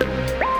Bye.